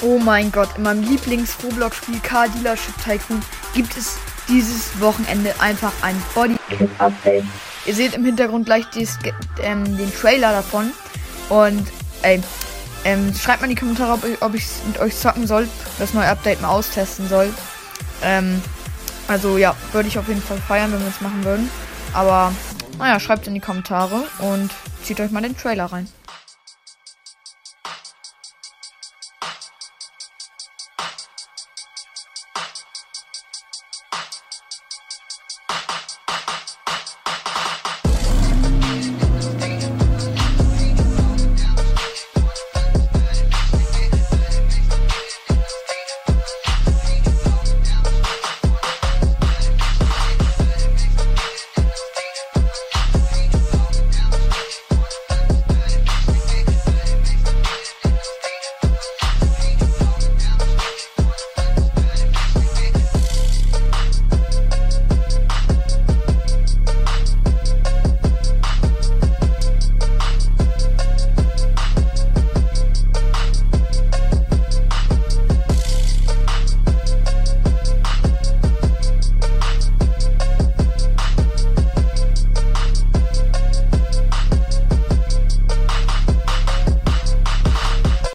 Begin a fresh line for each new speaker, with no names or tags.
Oh mein Gott, in meinem Lieblings-Roblox-Spiel Car Dealership Tycoon gibt es dieses Wochenende einfach ein Body-Update. Ihr seht im Hintergrund gleich dies, ähm, den Trailer davon. Und ey, ähm, schreibt mal in die Kommentare, ob ich, ob ich mit euch zocken soll, das neue Update mal austesten soll. Ähm, also ja, würde ich auf jeden Fall feiern, wenn wir es machen würden. Aber naja, schreibt in die Kommentare und zieht euch mal den Trailer rein.